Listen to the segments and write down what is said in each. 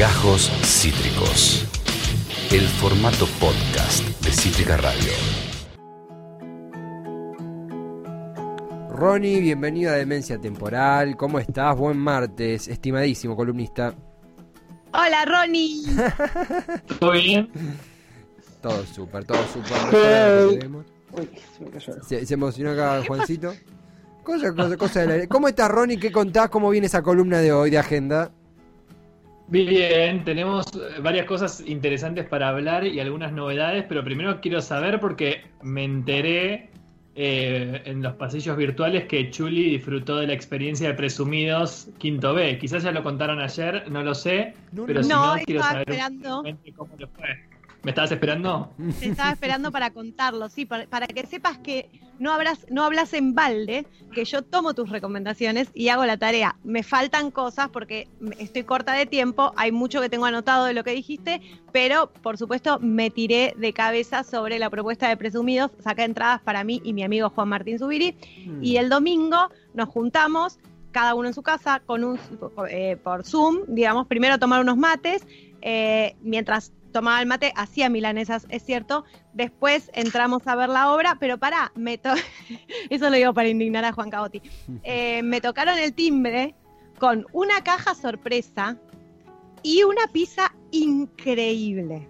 Gajos Cítricos. El formato podcast de Cítrica Radio. Ronnie, bienvenido a Demencia Temporal. ¿Cómo estás? Buen martes, estimadísimo columnista. Hola, Ronnie. ¿Todo bien? Todo súper, todo súper. Se, se emocionó acá Juancito. Cosa, cosa, cosa del aire. ¿Cómo estás, Ronnie? ¿Qué contás? ¿Cómo viene esa columna de hoy de agenda? Bien, tenemos eh, varias cosas interesantes para hablar y algunas novedades, pero primero quiero saber porque me enteré eh, en los pasillos virtuales que Chuli disfrutó de la experiencia de Presumidos Quinto B. Quizás ya lo contaron ayer, no lo sé, pero no. si No, quiero saber cómo le fue. ¿Me estabas esperando? Te estaba esperando para contarlo, sí, para, para que sepas que no hablas, no hablas en balde, que yo tomo tus recomendaciones y hago la tarea. Me faltan cosas porque estoy corta de tiempo, hay mucho que tengo anotado de lo que dijiste, pero por supuesto me tiré de cabeza sobre la propuesta de Presumidos, saqué entradas para mí y mi amigo Juan Martín Zubiri, Mm. y el domingo nos juntamos, cada uno en su casa, con un, eh, por Zoom, digamos, primero tomar unos mates, eh, mientras tomaba el mate, hacía milanesas, es cierto, después entramos a ver la obra, pero pará, me to- eso lo digo para indignar a Juan Cabotti, Eh, me tocaron el timbre con una caja sorpresa y una pizza increíble,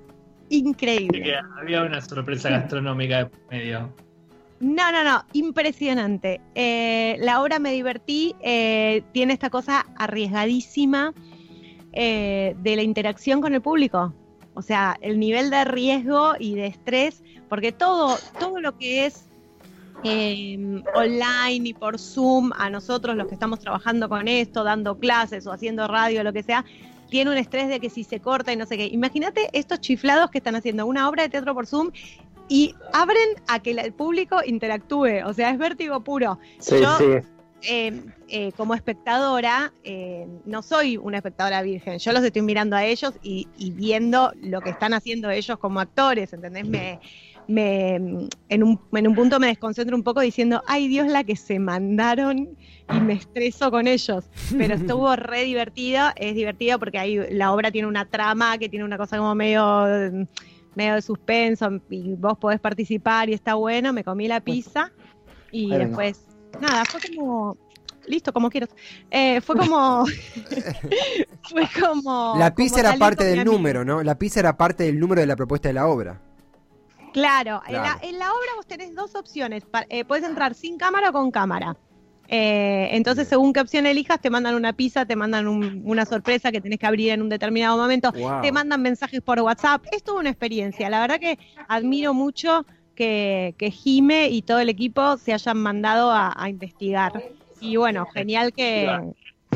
increíble. Que había una sorpresa gastronómica de medio. No, no, no, impresionante. Eh, la obra me divertí, eh, tiene esta cosa arriesgadísima eh, de la interacción con el público. O sea, el nivel de riesgo y de estrés, porque todo, todo lo que es eh, online y por Zoom, a nosotros los que estamos trabajando con esto, dando clases o haciendo radio, lo que sea, tiene un estrés de que si se corta y no sé qué. Imagínate estos chiflados que están haciendo una obra de teatro por Zoom y abren a que el público interactúe. O sea, es vértigo puro. Yo, eh, eh, como espectadora, eh, no soy una espectadora virgen. Yo los estoy mirando a ellos y, y viendo lo que están haciendo ellos como actores, ¿entendés? Me, me, en, un, en un punto me desconcentro un poco diciendo, ay Dios, la que se mandaron y me estreso con ellos. Pero estuvo re divertido, es divertido porque ahí la obra tiene una trama que tiene una cosa como medio, medio de suspenso y vos podés participar y está bueno. Me comí la pizza y después, nada, fue como, listo, como quiero. Eh, fue como, fue como... La pizza como era parte del número, ¿no? La pizza era parte del número de la propuesta de la obra. Claro, En, la, en la obra vos tenés dos opciones. Eh, puedes entrar sin cámara o con cámara. Eh, entonces, según qué opción elijas, te mandan una pizza, te mandan un- una sorpresa que tenés que abrir en un determinado momento, Wow. te mandan mensajes por WhatsApp. Es toda una experiencia. La verdad que admiro mucho que, que Jime y todo el equipo se hayan mandado a, a investigar. Y bueno, genial que...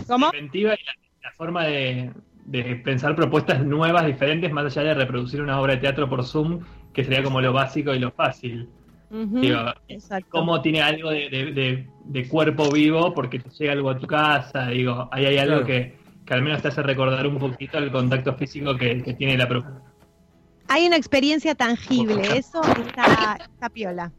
¿Cómo? inventiva y la, la forma de, de pensar propuestas nuevas, diferentes, más allá de reproducir una obra de teatro por Zoom, que sería como lo básico y lo fácil. Digo, exacto. cómo tiene algo de, de- de- de cuerpo vivo porque te llega algo a tu casa, digo, ahí hay algo Claro. que, que al menos te hace recordar un poquito el contacto físico que, que tiene la propuesta. Hay una experiencia tangible, eso está, está piola.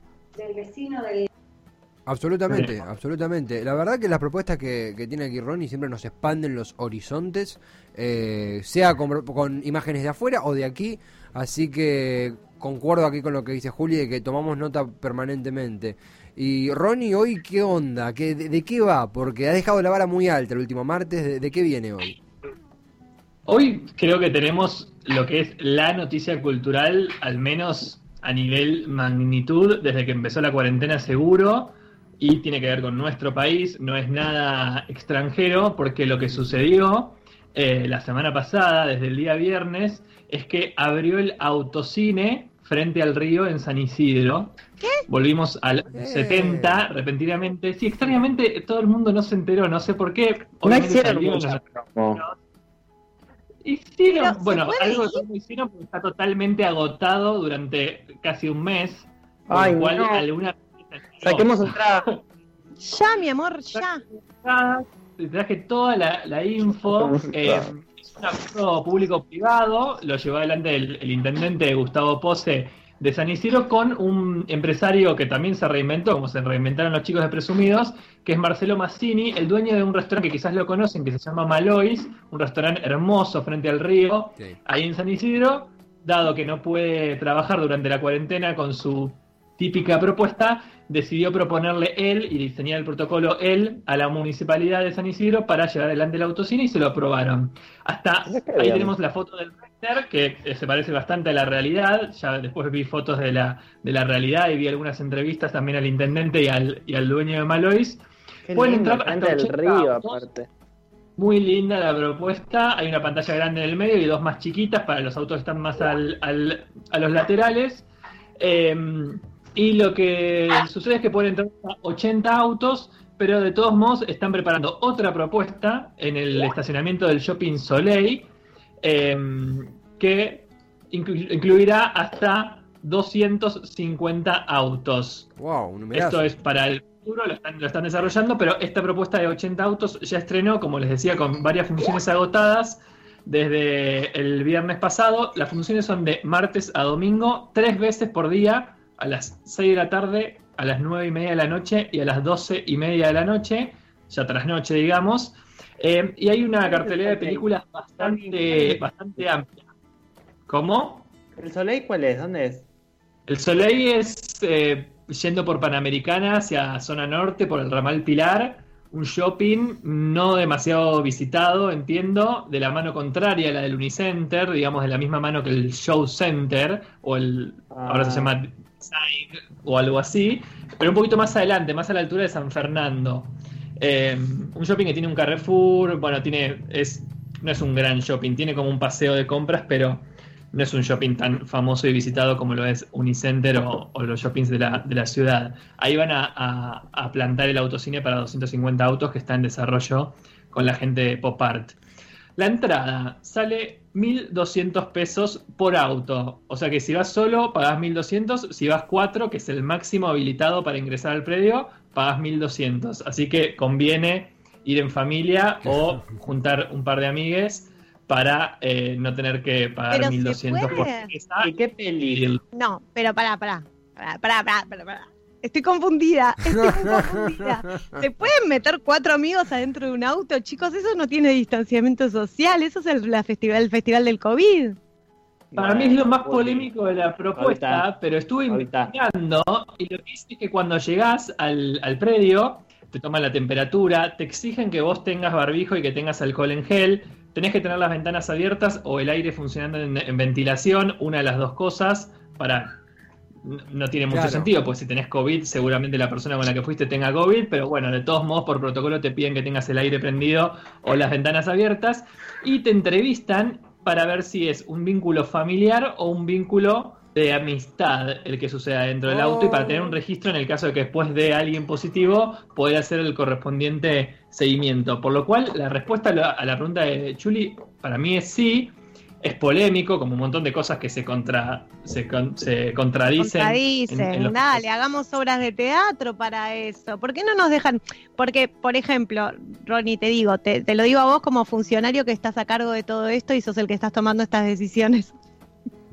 Absolutamente, absolutamente. La verdad que las propuestas que, que tiene aquí Ronnie siempre nos expanden los horizontes, eh, sea con, con imágenes de afuera o de aquí. Así que concuerdo aquí con lo que dice Juli de que tomamos nota permanentemente. Y Ronnie, hoy, ¿qué onda? ¿Qué, de, de qué va? Porque ha dejado la vara muy alta el último martes. ¿De, de qué viene hoy? Hoy creo que tenemos lo que es la noticia cultural, al menos a nivel magnitud, desde que empezó la cuarentena seguro, y tiene que ver con nuestro país, no es nada extranjero, porque lo que sucedió eh, la semana pasada, desde el día viernes, es que abrió el autocine frente al río en San Isidro. Volvimos al Eh. 70 repentinamente. Sí, extrañamente todo el mundo no se enteró, no sé por qué. No hicieron las- promo. Hicieron, Pero, ¿se bueno, algo no hicieron porque está totalmente agotado durante casi un mes. Por Ay, lo cual no. alguna Saquemos. Ya, mi amor, ya. Te traje toda la, la info. eh, es un acuerdo público-privado. Lo llevó adelante el, el intendente Gustavo Pose de San Isidro con un empresario que también se reinventó, como se reinventaron los chicos de Presumidos, que es Marcelo Massini, el dueño de un restaurante que quizás lo conocen, que se llama Malois, un restaurante hermoso frente al río, Sí. ahí en San Isidro, dado que no puede trabajar durante la cuarentena con su típica propuesta, decidió proponerle él y diseñar el protocolo él a la municipalidad de San Isidro para llevar adelante el autocine y se lo aprobaron. Hasta ahí tenemos la foto del que eh, se parece bastante a la realidad. Ya después vi fotos de la, de la realidad y vi algunas entrevistas también al intendente y al, y al dueño de Malois. Qué Pueden lindo, entrar hasta del 80 río, autos. aparte. Muy linda la propuesta. Hay una pantalla grande en el medio y dos más chiquitas para los autos que están más al- al- a los laterales. Eh, y lo que sucede es que pueden entrar hasta 80 autos, pero de todos modos están preparando otra propuesta en el estacionamiento del Shopping Soleil eh, que inclu- incluirá hasta 250 autos. Wow. Esto es para el futuro, lo están, lo están desarrollando, pero esta propuesta de 80 autos ya estrenó, como les decía, con varias funciones agotadas desde el viernes pasado. Las funciones son de martes a domingo, tres veces por día, a las 6 de la tarde, a las 9 y media de la noche y a las 12 y media de la noche, ya tras noche, digamos. Eh, y hay una cartelera de películas bastante, bastante amplia. ¿Cómo? ¿El Soleil cuál es? ¿Dónde es? El Soleil es eh, yendo por Panamericana hacia zona norte, por el ramal Pilar, un shopping no demasiado visitado, entiendo, de la mano contraria a la del Unicenter, digamos de la misma mano que el Show Center, o el, Ah. ahora se llama Design, o algo así, pero un poquito más adelante, más a la altura de San Fernando. Eh, un shopping que tiene un Carrefour, bueno, tiene, es, no es un gran shopping, tiene como un paseo de compras, pero no es un shopping tan famoso y visitado como lo es Unicenter o, o los shoppings de la, de la ciudad. Ahí van a, a- plantar el autocine para 250 autos que está en desarrollo con la gente de Pop Art. La entrada sale 1.200 pesos por auto. O sea que si vas solo, pagas 1.200. Si vas cuatro, que es el máximo habilitado para ingresar al predio, pagas 1.200. Así que conviene ir en familia o juntar un par de amigues para eh, no tener que pagar Pero se 1.200 por puede. pieza. ¿Y qué peli? No, pero pará, pará. Pará, pará, pará, pará, pará. Estoy confundida, estoy confundida. ¿Se pueden meter cuatro amigos adentro de un auto? Chicos, eso no tiene distanciamiento social, eso es el, la festival, el festival del COVID. Para mí es lo más polémico de la propuesta, Ahorita. pero estuve Ahorita. investigando y lo que dice es que cuando llegás al, al predio, te toman la temperatura, te exigen que vos tengas barbijo y que tengas alcohol en gel, tenés que tener las ventanas abiertas o el aire funcionando en, en ventilación, una de las dos cosas, para... No tiene mucho Claro. sentido, pues si tenés COVID, seguramente la persona con la que fuiste tenga COVID, pero bueno, de todos modos, por protocolo te piden que tengas el aire prendido o las ventanas abiertas y te entrevistan para ver si es un vínculo familiar o un vínculo de amistad el que suceda dentro del auto y para tener un registro en el caso de que después de alguien positivo poder hacer el correspondiente seguimiento. Por lo cual la respuesta a la, a la pregunta de Chuli para mí es sí. Es polémico, como un montón de cosas que se contra se, con- se contradicen. Contradicen, en- en los- dale, hagamos obras de teatro para eso. ¿Por qué no nos dejan? Porque, por ejemplo, Ronnie, te digo, te, te lo digo a vos como funcionario que estás a cargo de todo esto y sos el que estás tomando estas decisiones.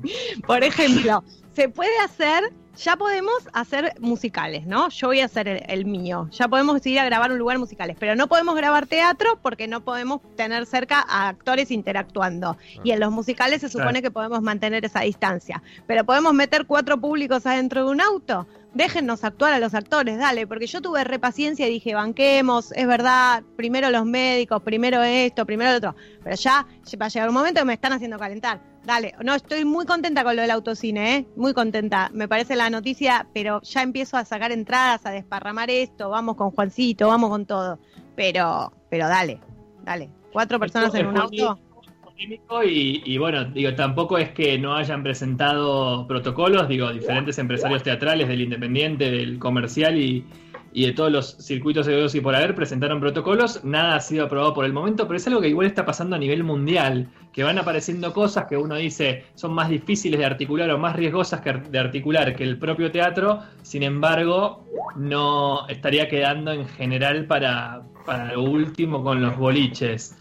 por ejemplo, se puede hacer, ya podemos hacer musicales, ¿no? Yo voy a hacer el, el mío. Ya podemos ir a grabar un lugar musicales, pero no podemos grabar teatro porque no podemos tener cerca a actores interactuando. Y en los musicales se supone Claro. que podemos mantener esa distancia. Pero podemos meter cuatro públicos adentro de un auto. Déjennos actuar a los actores, dale, porque yo tuve repaciencia y dije, banquemos, es verdad, primero los médicos, primero esto, primero lo otro. Pero ya va a llegar un momento que me están haciendo calentar. Dale, no, estoy muy contenta con lo del autocine, ¿eh? Muy contenta. Me parece la noticia, pero ya empiezo a sacar entradas, a desparramar esto, vamos con Juancito, vamos con todo. Pero, pero dale, dale. Cuatro personas Esto en es un auto. polémico Y, y bueno, digo, tampoco es que no hayan presentado protocolos, digo, diferentes empresarios teatrales del independiente, del comercial y, y de todos los circuitos de y por haber presentaron protocolos, nada ha sido aprobado por el momento, pero es algo que igual está pasando a nivel mundial, que van apareciendo cosas que uno dice son más difíciles de articular o más riesgosas que de articular que el propio teatro, sin embargo, no estaría quedando en general para, para lo último con los boliches.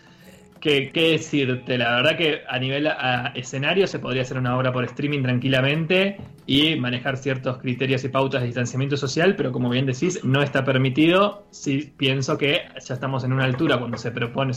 ¿Qué, qué decirte? La verdad que a nivel a escenario se podría hacer una obra por streaming tranquilamente y manejar ciertos criterios y pautas de distanciamiento social, pero como bien decís, no está permitido. Sí pienso que ya estamos en una altura cuando se propone,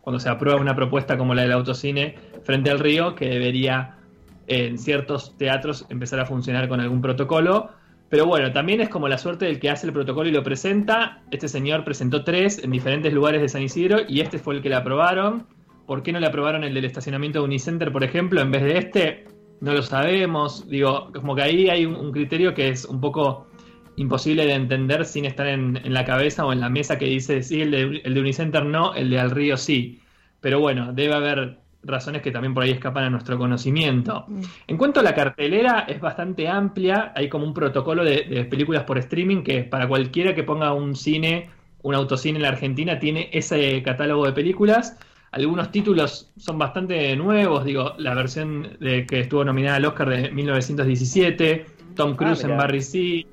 cuando se aprueba una propuesta como la del autocine frente al río, que debería en ciertos teatros empezar a funcionar con algún protocolo. Pero bueno, también es como la suerte del que hace el protocolo y lo presenta. Este señor presentó tres en diferentes lugares de San Isidro y este fue el que le aprobaron. ¿Por qué no le aprobaron el del estacionamiento de Unicenter, por ejemplo, en vez de este? No lo sabemos. Digo, como que ahí hay un, criterio que es un poco imposible de entender sin estar en, en la cabeza o en la mesa que dice sí, el de, el de Unicenter no, el de Al Río sí. Pero bueno, debe haber razones que también por ahí escapan a nuestro conocimiento. Mm. En cuanto a la cartelera, es bastante amplia, hay como un protocolo de, de películas por streaming que para cualquiera que ponga un cine, un autocine en la Argentina, tiene ese catálogo de películas. Algunos títulos son bastante nuevos, digo, la versión de que estuvo nominada al Oscar de 1917, Tom Cruise en. Barry Sea,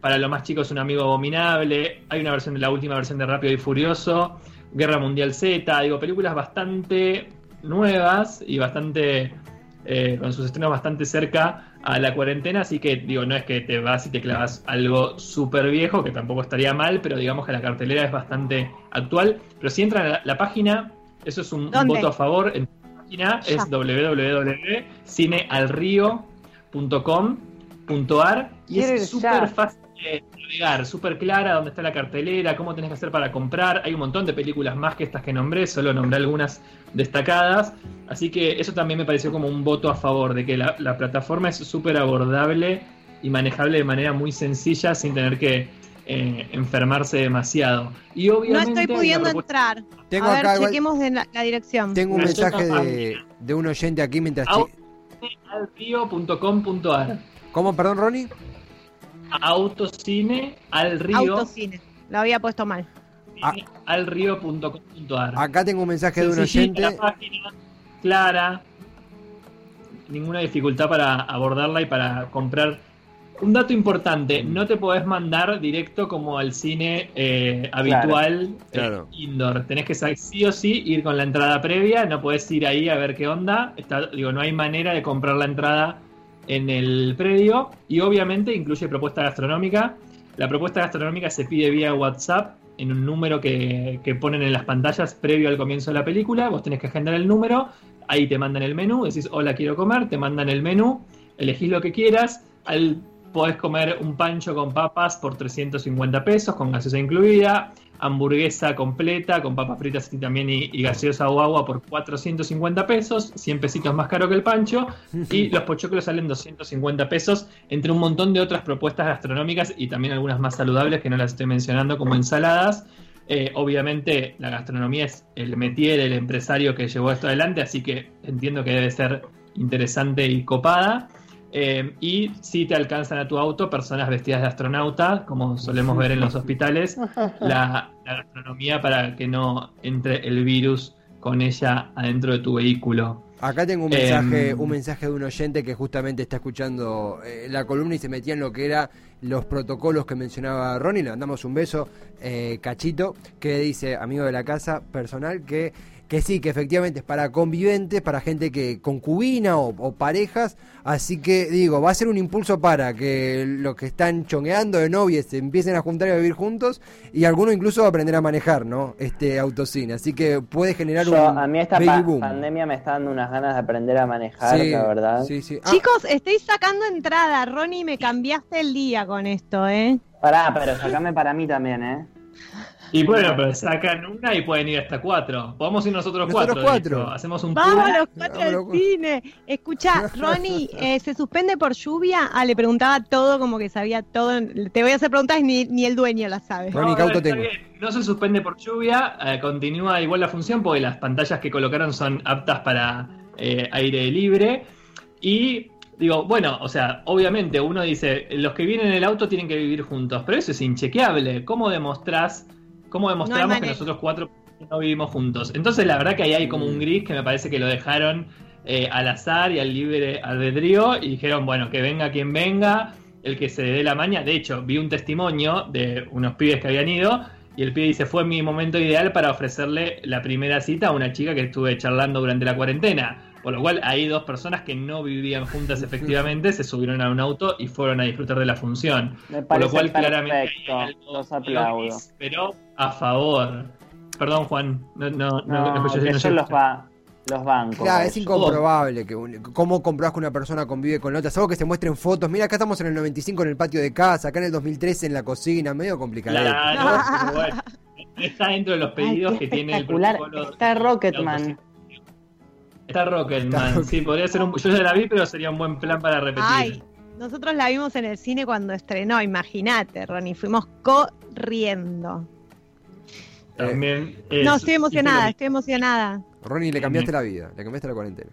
para los más chicos un amigo abominable, hay una versión de la última versión de Rápido y Furioso, Guerra Mundial Z, digo, películas bastante nuevas y bastante eh, con sus estrenos bastante cerca a la cuarentena, así que digo, no es que te vas y te clavas algo súper viejo, que tampoco estaría mal, pero digamos que la cartelera es bastante actual. Pero si entran a la, la página, eso es un, voto a favor. En la página Ya. es www.cinealrio.com.ar y es súper fácil navegar, súper clara dónde está la cartelera, cómo tenés que hacer para comprar. Hay un montón de películas más que estas que nombré, solo nombré algunas destacadas. Así que eso también me pareció como un voto a favor de que la, la plataforma es súper abordable y manejable de manera muy sencilla sin tener que eh, enfermarse demasiado. Y No estoy pudiendo propuesta- entrar. Tengo a ver, acá chequemos de la, la dirección. Tengo un mensaje de, de un oyente aquí mientras... Che- alrío.com.ar ¿Cómo, perdón, Ronnie? Autocine al río Autocine. Lo había puesto mal. Ah. alrío.com.ar Acá tengo un mensaje de un oyente. la página, clara, ninguna dificultad para abordarla y para comprar. Un dato importante, no te podés mandar directo como al cine eh, habitual eh, Claro. indoor. Tenés que sí o sí ir con la entrada previa, no podés ir ahí a ver qué onda. Está, digo, no hay manera de comprar la entrada en el predio y obviamente incluye propuesta gastronómica. La propuesta gastronómica se pide vía WhatsApp en un número que, que ponen en las pantallas previo al comienzo de la película. Vos tenés que agendar el número, ahí te mandan el menú, decís hola quiero comer, te mandan el menú, elegís lo que quieras, al, podés comer un pancho con papas por 350 pesos, con gaseosa incluida, hamburguesa completa con papas fritas y también y, y gaseosa o agua por 450 pesos, 100 pesitos más caro que el pancho, y los pochoclos salen 250 pesos, entre un montón de otras propuestas gastronómicas y también algunas más saludables que no las estoy mencionando, como ensaladas. Eh, obviamente la gastronomía es el métier, el empresario que llevó esto adelante, así que entiendo que debe ser interesante y copada. Eh, y si te alcanzan a tu auto personas vestidas de astronauta, como solemos ver en los hospitales, la, la gastronomía para que no entre el virus con ella adentro de tu vehículo. Acá tengo un mensaje, Em. un mensaje de un oyente que justamente está escuchando eh, la columna y se metía en lo que era los protocolos que mencionaba Ronnie. Le mandamos un beso, eh, Cachito, que dice, amigo de la casa, personal, que, que sí, que efectivamente es para conviventes, para gente que concubina o, o parejas. Así que digo, va a ser un impulso para que los que están chongueando de novias se empiecen a juntar y a vivir juntos y algunos incluso a aprender a manejar, ¿no? Este autocine. Así que puede generar Yo, un a mí esta baby pa- boom. pandemia me está dando unas ganas de aprender a manejar, Sí, la verdad. sí, sí. Ah, Chicos, estoy sacando entrada. Ronnie, me cambiaste el día con esto, ¿eh? Pará, pero sacame para mí también, ¿eh? Y bueno, pero sacan una y pueden ir hasta cuatro. Podemos ir nosotros, Nosotros cuatro. cuatro. Hacemos un Vamos tour. los cuatro al cine. Escucha, Ronnie, eh, ¿se suspende por lluvia? Ah, le preguntaba todo como que sabía todo. Te voy a hacer preguntas y ni, ni el dueño las sabe. Ronnie, ¿qué auto está tengo? No se suspende por lluvia, eh, continúa igual la función porque las pantallas que colocaron son aptas para eh, aire libre. Y digo, bueno, o sea, obviamente uno dice, los que vienen en el auto tienen que vivir juntos, pero eso es inchequeable. ¿Cómo demostrás, cómo demostramos que nosotros cuatro no vivimos juntos? Entonces la verdad que ahí hay como un gris que me parece que lo dejaron eh, al azar y al libre albedrío y dijeron, bueno, que venga quien venga, el que se dé la maña. De hecho, vi un testimonio de unos pibes que habían ido y el pibe dice, fue mi momento ideal para ofrecerle la primera cita a una chica que estuve charlando durante la cuarentena. Por lo cual, hay dos personas que no vivían juntas efectivamente, se subieron a un auto y fueron a disfrutar de la función. Me Por lo parece cual, claramente, perfecto. algo Los aplaudo. pero a favor. Perdón, Juan, no, no, no, No, no, yo- que no yo sé- los, va, los bancos. Claro, es incomprobable que un- cómo comprobás que una persona convive con la otra. Es algo que se muestre en fotos. Mira, acá estamos en el 95 en el patio de casa, acá en el 2013 en la cocina, medio complicado. Claro, bueno, está dentro de los pedidos Ay, que tiene el protocolo. Está de- Rocketman. Está Rocketman, Está sí, podría ser un. Yo ya la vi, pero sería un buen plan para repetir. Ay, nosotros la vimos en el cine cuando estrenó, imagínate, Ronnie, fuimos corriendo. También es- no, estoy emocionada, estoy emocionada. Ronnie, le cambiaste la vida, le cambiaste la cuarentena.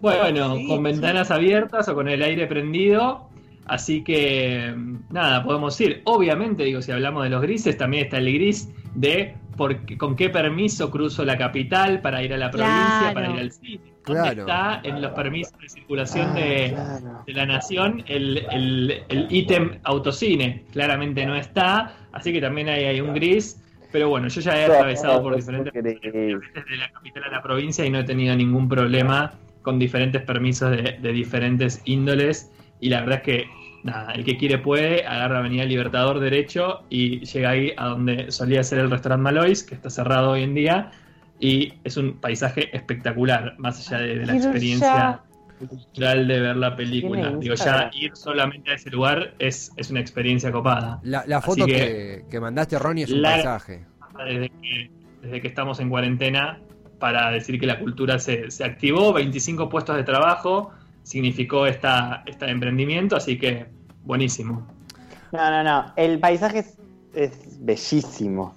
Bueno, Sí, con sí. ventanas abiertas o con el aire prendido. Así que, nada, podemos ir. Obviamente, digo, si hablamos de los grises, también está el gris de por qué- con qué permiso cruzo la capital para ir a la provincia, Claro. para ir al cine. ¿Dónde Claro. está en los permisos de circulación Ah, de, claro. de la nación el, el, el ítem autocine. Claramente no está, así que también hay, hay un gris. Pero bueno, yo ya he atravesado por diferentes desde la capital a la provincia y no he tenido ningún problema con diferentes permisos de, de diferentes índoles. Y la verdad es que, nada, el que quiere puede, agarra Avenida Libertador derecho y llega ahí a donde solía ser el restaurante Malois, que está cerrado hoy en día. Y es un paisaje espectacular, más allá de, de la experiencia cultural de ver la película. Digo, ya ir solamente a ese lugar es, es una experiencia copada. La, la foto que- que, que mandaste, Ronnie, es un La- paisaje. desde que, desde que estamos en cuarentena para decir que la cultura se, se activó, 25 puestos de trabajo significó esta, este emprendimiento, así que buenísimo. No, no, no. El paisaje es, es bellísimo.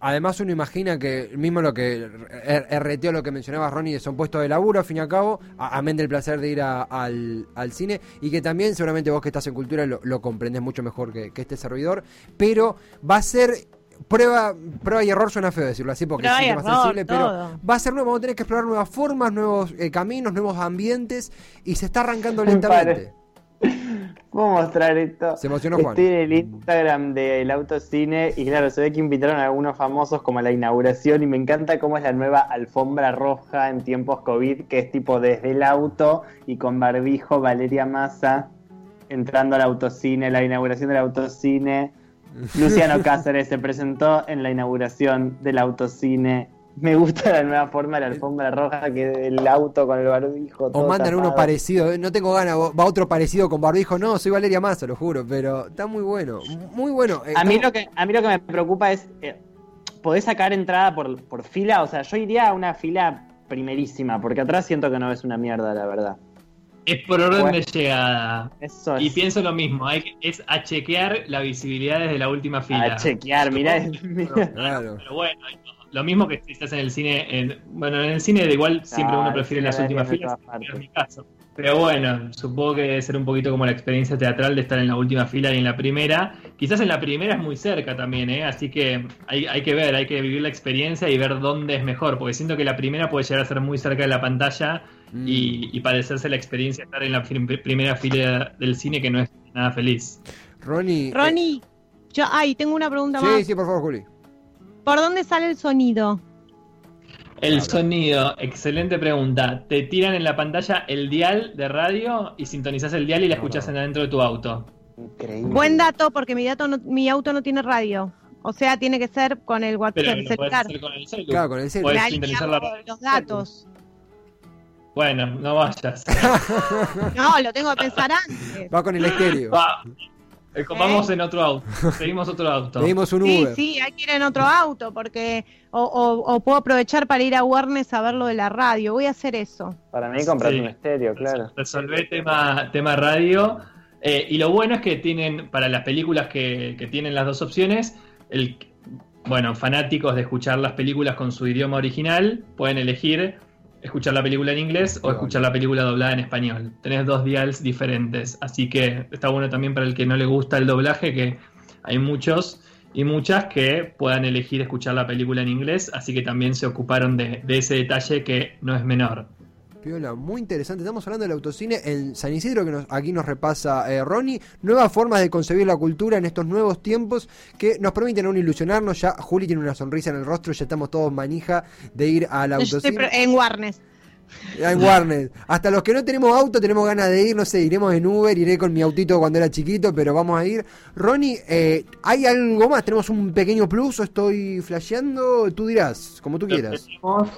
Además uno imagina que mismo lo que er- erreteó lo que mencionaba Ronnie son puestos de laburo al fin y al cabo, amén del placer de ir a- al, al cine y que también seguramente vos que estás en cultura lo, lo comprendés mucho mejor que, que este servidor, pero va a ser prueba prueba y error suena feo decirlo así porque Prueba es error, sensible, pero todo. va a ser nuevo, vamos a tener que explorar nuevas formas, nuevos eh, caminos, nuevos ambientes y se está arrancando Me lentamente. Puedo mostrar esto. Se emocionó Juan. Estoy en el Instagram del autocine y claro, se ve que invitaron a algunos famosos como a la inauguración y me encanta cómo es la nueva alfombra roja en tiempos COVID, que es tipo desde el auto y con barbijo Valeria Massa entrando al autocine, la inauguración del autocine. Luciano Cáceres se presentó en la inauguración del autocine. Me gusta la nueva forma de la alfombra roja que el auto con el barbijo. O todo mandan uno parecido, eh, no tengo ganas, va otro parecido con barbijo, no, soy Valeria Massa, lo juro, pero está muy bueno, muy bueno. eh, A mí, lo que, a mí lo que me preocupa es, eh, ¿podés sacar entrada por, por fila? O sea, yo iría a una fila primerísima, porque atrás siento que no es una mierda, la verdad. Es por orden Bueno. de llegada. Eso Y es pienso lo mismo, hay que- es a chequear la visibilidad desde la última fila. a chequear, mirá. mirá. Claro. Pero bueno, lo mismo que si estás en el cine, en- bueno, en el cine de igual siempre Ah, uno el prefiere las últimas filas, pero mi caso. Pero bueno, supongo que debe ser un poquito como la experiencia teatral de estar en la última fila y en la primera. Quizás en la primera es muy cerca también, ¿eh? así que hay, hay que ver, hay que vivir la experiencia y ver dónde es mejor, porque siento que la primera puede llegar a ser muy cerca de la pantalla Mm. y, y padecerse la experiencia de estar en la primera fila del cine que no es nada feliz. Ronnie. eh, Ronnie, yo, ay, tengo una pregunta sí, más. sí, por favor, Juli. ¿Por dónde sale el sonido? El sonido, excelente pregunta. Te tiran en la pantalla el dial de radio y sintonizás el dial y la escuchás en adentro de tu auto. Increíble. Buen dato, porque mi, dato no- mi auto no tiene radio. O sea, tiene que ser con el WhatsApp Pero celular. hacer con el celular. Claro, con el celu. Podés sintonizar la radio. los datos. Bueno, no vayas. No, lo tengo que pensar antes. Va con el estéreo. Va. Eh, Vamos en otro auto. Seguimos otro auto. Pedimos un Sí, Uber. sí, hay que ir en otro auto, porque. O, o- o puedo aprovechar para ir a Warnes a ver lo de la radio. Voy a hacer eso. Para mí comprar Sí. un estéreo, claro. Resolvé tema, tema radio. Eh, y lo bueno es que tienen, para las películas que, que tienen las dos opciones, el, bueno, fanáticos de escuchar las películas con su idioma original, pueden elegir escuchar la película en inglés o escuchar la película doblada en español. Tenés dos dials diferentes, así que está bueno también para el que no le gusta el doblaje, que hay muchos y muchas que puedan elegir escuchar la película en inglés, así que también se ocuparon de, de ese detalle que no es menor. Piola, muy interesante. Estamos hablando del autocine en San Isidro, que nos, aquí nos repasa eh, Ronnie. Nuevas formas de concebir la cultura en estos nuevos tiempos que nos permiten aún ilusionarnos. Ya Juli tiene una sonrisa en el rostro, ya estamos todos manija de ir al Yo estoy autocine. en Warnes. En Warner. Hasta los que no tenemos auto tenemos ganas de ir, no sé, iremos en Uber, iré con mi autito cuando era chiquito, pero vamos a ir. Ronnie, eh, ¿hay algo más? ¿Tenemos un pequeño plus o estoy flasheando? Tú dirás, como tú quieras. Tenemos,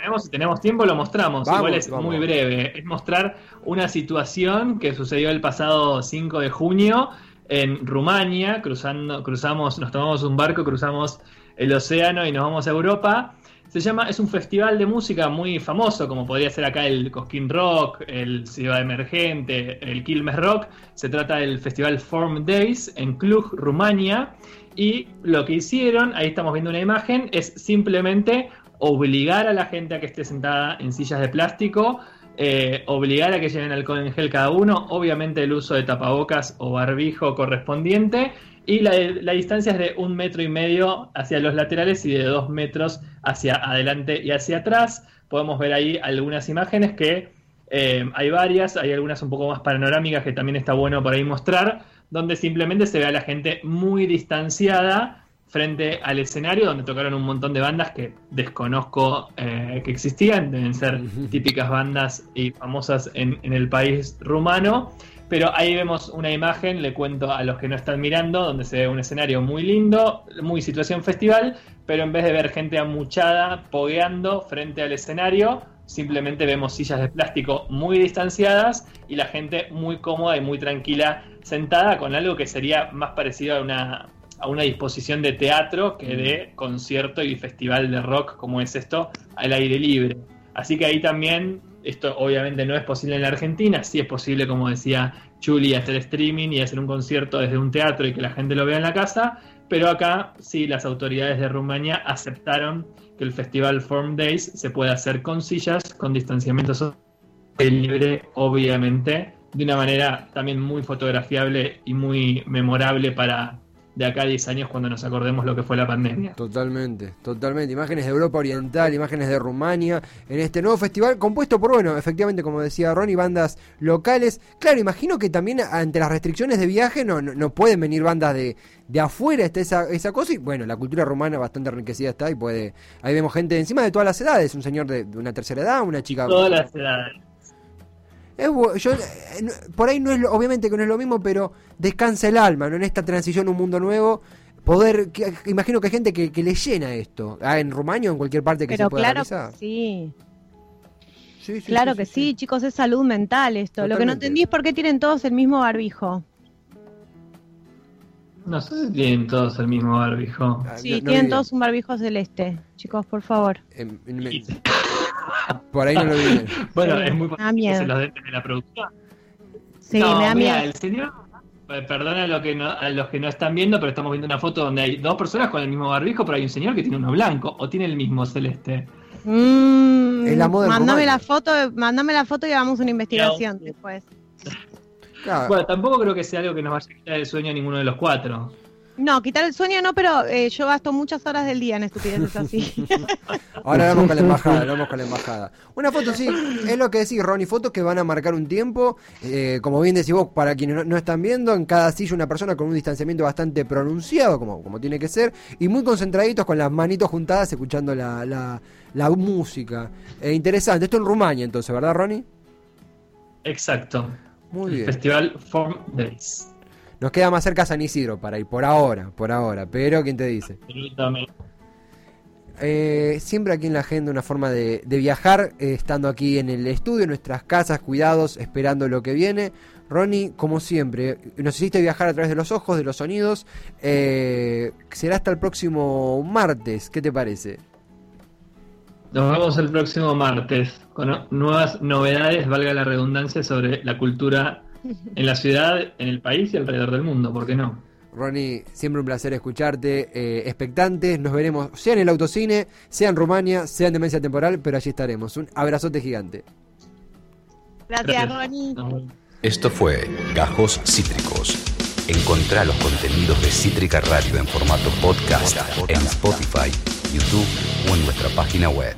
tenemos, si tenemos tiempo, lo mostramos. Vamos, Igual es vamos. muy breve. Es mostrar una situación que sucedió el pasado 5 de junio en Rumania. Cruzando, cruzamos, nos tomamos un barco, cruzamos el océano y nos vamos a Europa. Se llama, es un festival de música muy famoso, como podría ser acá el Cosquín Rock, el Ciudad Emergente, el Quilmes Rock. Se trata del festival Form Days en Cluj, Rumania. Y lo que hicieron, ahí estamos viendo una imagen, es simplemente obligar a la gente a que esté sentada en sillas de plástico, eh, obligar a que lleven alcohol en gel cada uno, obviamente el uso de tapabocas o barbijo correspondiente, y la, la distancia es de un metro y medio hacia los laterales y de dos metros hacia adelante y hacia atrás. Podemos ver ahí algunas imágenes que eh, hay varias, hay algunas un poco más panorámicas que también está bueno por ahí mostrar, donde simplemente se ve a la gente muy distanciada frente al escenario, donde tocaron un montón de bandas que desconozco eh, que existían, deben ser típicas bandas y famosas en, en el país rumano. Pero ahí vemos una imagen, le cuento a los que no están mirando, donde se ve un escenario muy lindo, muy situación festival, pero en vez de ver gente amuchada, pogueando frente al escenario, simplemente vemos sillas de plástico muy distanciadas y la gente muy cómoda y muy tranquila sentada con algo que sería más parecido a una, a una disposición de teatro que de concierto y festival de rock como es esto al aire libre. Así que ahí también, esto obviamente no es posible en la Argentina, sí es posible, como decía Chuli, hacer streaming y hacer un concierto desde un teatro y que la gente lo vea en la casa, pero acá sí las autoridades de Rumania aceptaron que el festival Form Days se puede hacer con sillas, con distanciamiento social libre, obviamente, de una manera también muy fotografiable y muy memorable para de acá a 10 años cuando nos acordemos lo que fue la pandemia. Totalmente, totalmente. Imágenes de Europa Oriental, imágenes de Rumania, en este nuevo festival compuesto por, bueno, efectivamente, como decía Ronnie, bandas locales. Claro, imagino que también ante las restricciones de viaje no, no, no pueden venir bandas de, de afuera, está esa, esa cosa. Y bueno, la cultura rumana bastante enriquecida está y puede. Ahí vemos gente encima de todas las edades, un señor de, de una tercera edad, una chica. Todas las edades. Es yo, eh, por ahí no es lo- obviamente que no es lo mismo, pero descansa el alma, ¿no? En esta transición a un mundo nuevo, poder, que- imagino que hay gente que, que le llena esto, ah, en Rumania o en cualquier parte que Pero se pueda claro realizar. que sí. Sí, sí, Claro sí, que sí, sí, chicos, es salud mental esto. Lo que no Totalmente. entendí es por qué tienen todos el mismo barbijo. No sé si tienen todos el mismo barbijo. Ah, Sí, no- no tienen todos un barbijo celeste. Chicos, por favor. en- me- por ahí no lo vi. Bueno, Sí, es muy posible que miedo. se los den desde la producción. Sí, no, me da mira, miedo. el señor, perdona a, lo que no- a los que no están viendo, pero estamos viendo una foto donde hay dos personas con el mismo barbijo, pero hay un señor que tiene uno blanco o tiene el mismo celeste. Mm, Es la moda mándame la foto, mándame la foto y hagamos una investigación después. Claro, Bueno, tampoco creo que sea algo que nos vaya a quitar el sueño a ninguno de los cuatro. No, quitar el sueño no, pero eh, yo gasto muchas horas del día en estupideces así. ahora vamos con la embajada, vamos con la embajada. Una foto, sí, es lo que decís, Ronnie, fotos que van a marcar un tiempo, eh, como bien decís vos, para quienes no, no están viendo, en cada silla una persona con un distanciamiento bastante pronunciado, como, como tiene que ser, y muy concentraditos con las manitos juntadas escuchando la, la, la música. Eh, interesante, esto en Rumania entonces, ¿verdad, Ronnie? Exacto. Muy el bien. Festival Form Days. Nos queda más cerca San Isidro para ir, por ahora, por ahora, pero ¿quién te dice? Eh, siempre aquí en la agenda una forma de, de viajar, eh, estando aquí en el estudio, en nuestras casas, cuidados, esperando lo que viene. Ronnie, como siempre, nos hiciste viajar a través de los ojos, de los sonidos. Eh, será hasta el próximo martes, ¿qué te parece? Nos vemos el próximo martes con nuevas novedades, valga la redundancia, sobre la cultura en la ciudad, en el país y alrededor del mundo, ¿por qué no? Ronnie, siempre un placer escucharte, eh, expectantes, nos veremos sea en el autocine, sea en Rumania, sea en Demencia Temporal, pero allí estaremos. Un abrazote gigante. Gracias, Ronnie. Esto fue Gajos Cítricos. Encontrá los contenidos de Cítrica Radio en formato podcast en Spotify, YouTube o en nuestra página web.